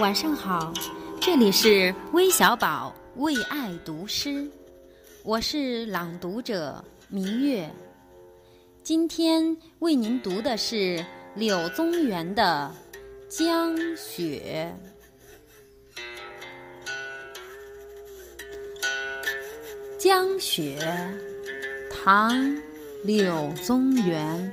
晚上好，这里是微小宝为爱读诗，我是朗读者明月。今天为您读的是柳宗元的《江雪》。《江雪》唐·柳宗元。